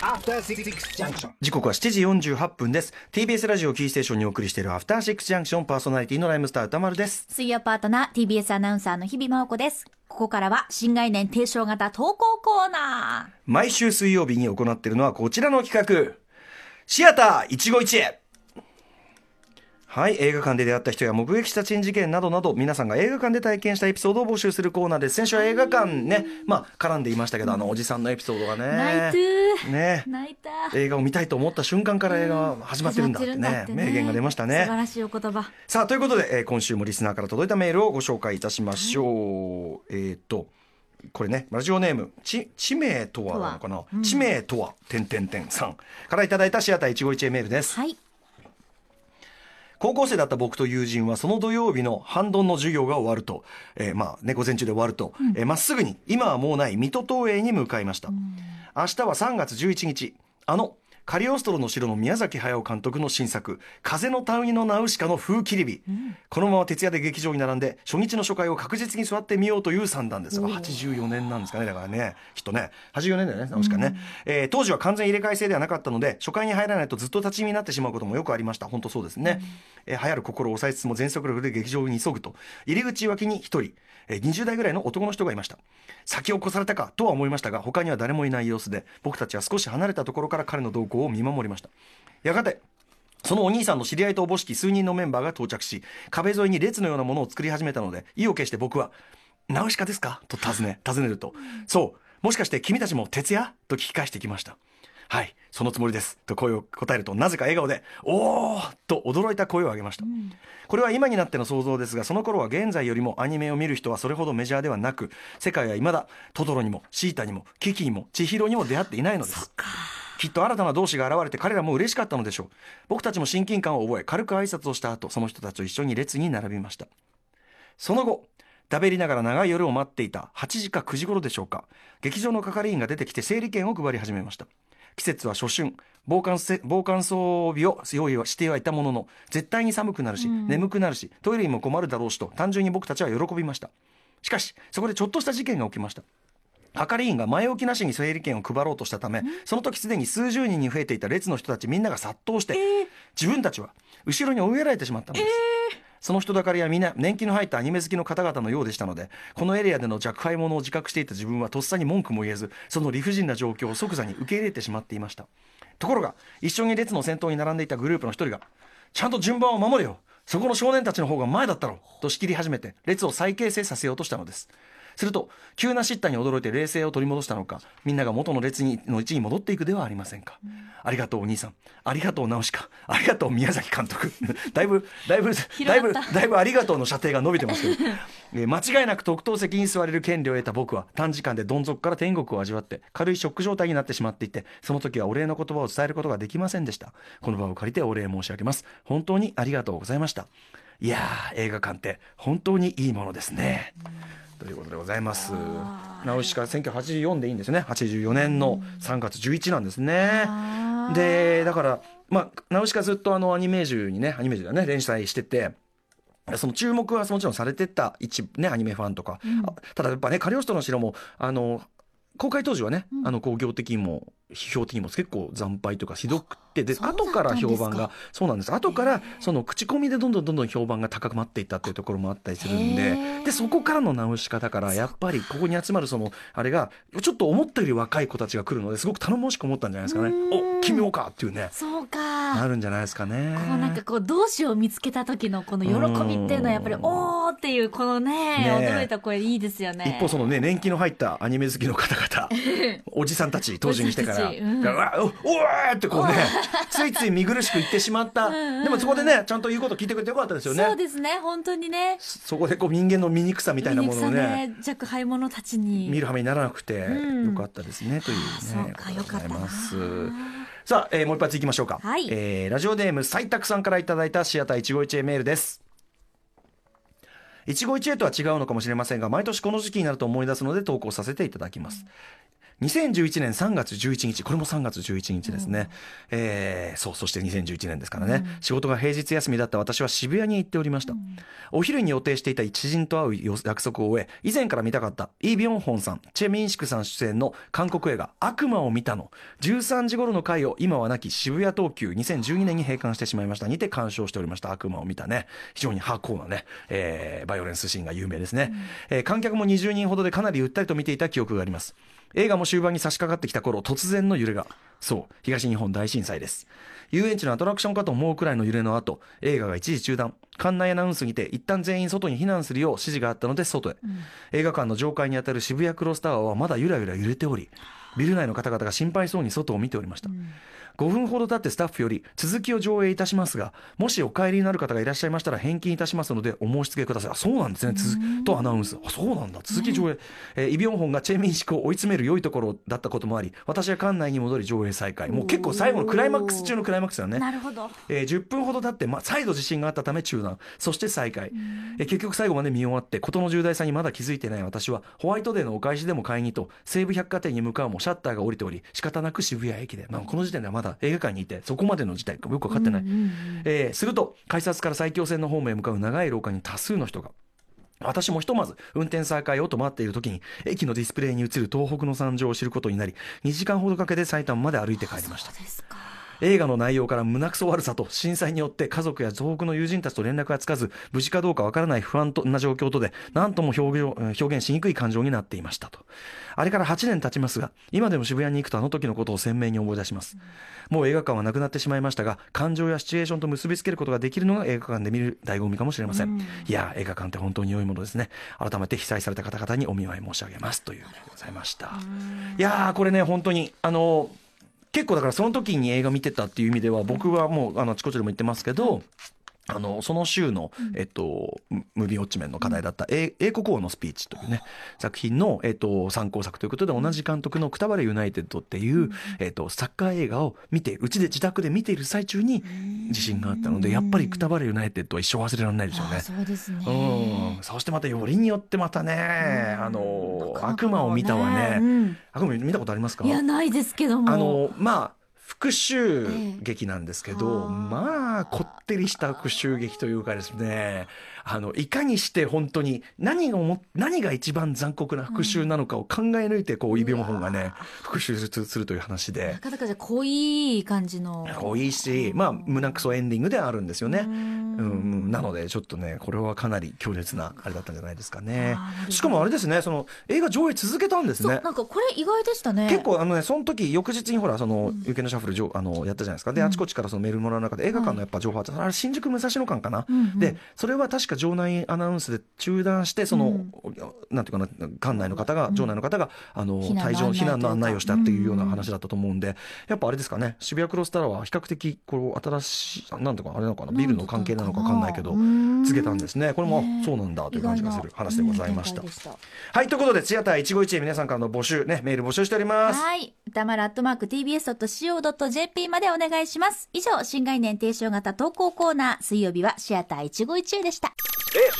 After Six Junction. 時刻は7時48分です。TBS ラジオキーステーションにお送りしているアフターシックスジャンクションパーソナリティのライムスター歌丸です。水曜パートナー TBS アナウンサーの日々真央子です。ここからは新概念提唱型投稿コーナ毎週水曜日に行っているのはこちらの企画。シアター一期一会はい映画館で出会った人や目撃した珍事件などなど皆さんが映画館で体験したエピソードを募集するコーナーです。先週は映画館ねまあ絡んでいましたけどあのおじさんのエピソードがね。ー。泣いてー。ね。映画を見たいと思った瞬間から映画は始まってるんだってね名言が出ました素晴ねらしいお言葉。さあということで、えー今週もリスナーから届いたメールをご紹介いたしましょう、えっ、とこれねラジオネームち地名とはなのかな、地名とは点点点さんからいただいたシアター一期一会メールです。はい。高校生だった僕と友人はその土曜日の半ドンの授業が終わると、えーまあね、午前中で終わると、えーまっすぐに今はもうない水戸東映に向かいました。明日は3月11日、あの、カリオストロの城の宮崎駿監督の新作、風の谷のナウシカの風切り日。このまま徹夜で劇場に並んで、初日の初回を確実に座ってみようという算段ですが、84年なんですかね、だからね、きっとね、84年だよね、ナウシカね。えー当時は完全入れ替え制ではなかったので、初回に入らないとずっと立ち見になってしまうこともよくありました。本当そうですね。えー流行る心を抑えつつも全速力で劇場に急ぐと、入り口脇に一人、えー20代ぐらいの男の人がいました。先を越されたかとは思いましたが、他には誰もいない様子で、僕たちは少し離れたところから彼の動向を見守りました。やがて、そのお兄さんの知り合いとおぼしき数人のメンバーが到着し、壁沿いに列のようなものを作り始めたので、意を決して僕は、ナウシカですか？と尋ね、尋ねると、そう、もしかして君たちも徹夜？と聞き返してきました。はい、そのつもりです。と声を答えると、なぜか笑顔で、おーと驚いた声を上げました。これは今になっての想像ですが、その頃は現在よりもアニメを見る人はそれほどメジャーではなく、世界は未だトトロにもシータにもキキにも千尋にも出会っていないのです。きっと新たな同志が現れて彼らも嬉しかったのでしょう。僕たちも親近感を覚え、軽く挨拶をした後、その人たちと一緒に列に並びました。その後、食べりながら長い夜を待っていた8時か9時頃でしょうか。劇場の係員が出てきて整理券を配り始めました。季節は初春。防寒せ防寒装備を用意はしてはいたものの、絶対に寒くなるし、眠くなるし、トイレにも困るだろうしと、単純に僕たちは喜びました。しかし、そこでちょっとした事件が起きました。係員が前置きなしに整理券を配ろうとしたため、その時すでに数十人に増えていた列の人たちみんなが殺到して、自分たちは後ろに追いやられてしまったのです。その人だかりはみんな年季の入ったアニメ好きの方々のようでしたので、このエリアでの若輩者を自覚していた自分はとっさに文句も言えず、その理不尽な状況を即座に受け入れてしまっていました。ところが、一緒に列の先頭に並んでいたグループの一人が、ちゃんと順番を守れよそこの少年たちの方が前だったろと仕切り始めて、列を再形成させようとしたのです。すると、急な叱咤に驚いて冷静を取り戻したのか、みんなが元の列にの位置に戻っていくではありませんか。ありがとうお兄さん。ありがとうナウシカ。ありがとう宮崎監督。だいぶ、だいぶ、だいぶ、だいぶありがとうの射程が伸びてますけど、えー間違いなく特等席に座れる権利を得た僕は、短時間でどん底から天国を味わって、軽いショック状態になってしまっていて、その時はお礼の言葉を伝えることができませんでした。この場を借りてお礼申し上げます。本当にありがとうございました。いやー、映画館って本当にいいものですね。うことでございます。ナウシカ1984でいいんですね。84年の3月11なんですね。で、だから、まあ、ナウシカずっとあのアニメージュにね、アニメージュだね、連載してて、その注目はもちろんされてた一部ね、アニメファンとか。あただやっぱね、カリオストロの城も、あの、公開当時はね、あの工業的にも批評的にも結構惨敗とかひどくてで後から評判がそうなんです。後からその口コミでどんどんどんどん評判が高まっていったっていうところもあったりするんへでー。でそこからの直し方からやっぱりここに集まるそのあれがちょっと思ったより若い子たちが来るのですごく頼もしく思ったんじゃないですかね。うん。お決めようかっていうね。そうか。なるんじゃないですかね。こうなんかこう同志を見つけた時のこの喜びっていうのはやっぱりうん。おーっていうこのねね驚いた声いいですよね。一方そのね年季の入ったアニメ好きの方々 おじさんたち当時にしてから「おじさんたちうん。うわおおーってこうねついつい見苦しく言ってしまった。でもそこでねちゃんと言うこと聞いてくれてよかったですよね。そうですね本当にね。そこでこう人間の醜さみたいなものをねね若輩者たちに。見る羽目にならなくてうん。よかったですねというねそうかよかったますさあ、えーもう一発いきましょうか、はい。えーラジオネーム斉沢さんからいただいたシアター一期一会メールです。一期一会とは違うのかもしれませんが毎年この時期になると思い出すので投稿させていただきます2011年3月11日、これも3月11日ですね。えーそう、そして2011年ですからね、仕事が平日休みだった私は渋谷に行っておりました。お昼に予定していた一人と会う約束を終え、以前から見たかったイ・ビョンホンさん、チェ・ミンシクさん出演の韓国映画悪魔を見たの。13時頃の回を今はなき渋谷東急2012年に閉館してしまいました。にて鑑賞しておりました悪魔を見たね。非常にハーコーなね、えーバイオレンスシーンが有名ですね。えー観客も20人ほどでかなりゆったりと見ていた記憶があります。映画も終盤に差し掛かってきた頃、突然の揺れが。そう、東日本大震災です。遊園地のアトラクションかと思うくらいの揺れの後、映画が一時中断。館内アナウンスにて、一旦全員外に避難するよう指示があったので外へ。映画館の上階にあたる渋谷クロスタワーはまだゆらゆら揺れており、ビル内の方々が心配そうに外を見ておりました。5分ほど経ってスタッフより続きを上映いたしますが、もしお帰りになる方がいらっしゃいましたら返金いたしますのでお申し付けください。あ、そうなんですね。続とアナウンス。あ、そうなんだ。続き上映。えーイ・ビョンホンがチェ・ミンシクを追い詰める良いところだったこともあり、私は館内に戻り上映再開。もう結構最後のクライマックス中のクライマックスだね。なるほど。えー10分ほど経って、ま、再度地震があったため中断そして再開、えー結局最後まで見終わって事の重大さにまだ気づいていない私はホワイトデーのお返しでも買いにと西武百貨店に向かうもシャッターが降りており仕方なく渋谷駅で、まあ、この時点ではまだ映画館にいてそこまでの事態かよく分かってない、えーすると改札から埼京線のホームへ向かう長い廊下に多数の人が。私もひとまず運転再開をと待っている時に駅のディスプレイに映る東北の惨状を知ることになり2時間ほどかけて埼玉まで歩いて帰りました。映画の内容から胸くそ悪さと震災によって家族や東北の友人たちと連絡がつかず無事かどうかわからない不安な状況とで何とも表現表現しにくい感情になっていましたとあれから8年経ちますが今でも渋谷に行くとあの時のことを鮮明に思い出します。もう映画館はなくなってしまいましたが感情やシチュエーションと結びつけることができるのが映画館で見る醍醐味かもしれません、いや映画館って本当に良いものですね。改めて被災された方々にお見舞い申し上げますというのでございました。いやーこれね本当にあの結構だからその時に映画見てたっていう意味では僕はもうあのあちこちでも言ってますけど、あのその週の、えっと、ムムービーウォッチメンの課題だった「英英国王のスピーチ」というね作品の、えっと、参考作ということで同じ監督の「くたばれユナイテッド」っていう、えっと、サッカー映画を見てうちで自宅で見ている最中に地震があったのでやっぱり「くたばれユナイテッド」は一生忘れられないですよね。あ。そうですね。うん、そしてまたよりによってまたね、あの悪魔を見たはね、うん。悪魔見たことありますか？いや、ないですけども。あのまあ復讐劇なんですけど、ええまあこってりした復讐劇というかですねあのいかにして本当に何が思っ何が一番残酷な復讐なのかを考え抜いてこうイ・ビョンホンがね復讐するという話で。なかなかじゃあ濃い感じの。濃いしまあ胸くそエンディングではあるんですよね。ううんん、なのでちょっとねこれはかなり強烈なあれだったんじゃないですかね。しかもあれですねその映画上映続けたんですそう、ねなんかこれ意外でしたね。結構あのねその時翌日にほらその「有権のシャッフルじょ」あのやったじゃないですか。であちこちからそのメールもらう中で映画館のやっぱ情報あってあれ新宿武蔵野館かな、でそれは確か場内アナウンスで中断してその、うんなんていうかな館内の方が、場内の方があの退場避難の案内をしたっていうようなうん。話だったと思うんで、やっぱあれですかね渋谷クロスタワーは比較的こう新しいなんとかあれなのかなビルの関係なのか分かんないけどうん。告げたんですね。これも、そうなんだという感じがする話でございました。はいということでツヤター一期一会皆さんからの募集ねメール募集しております。はい。歌丸アットマーク tbs.co.jp までお願いします。以上、新概念提唱型投稿コーナー、水曜日はシアター一期一会でした。え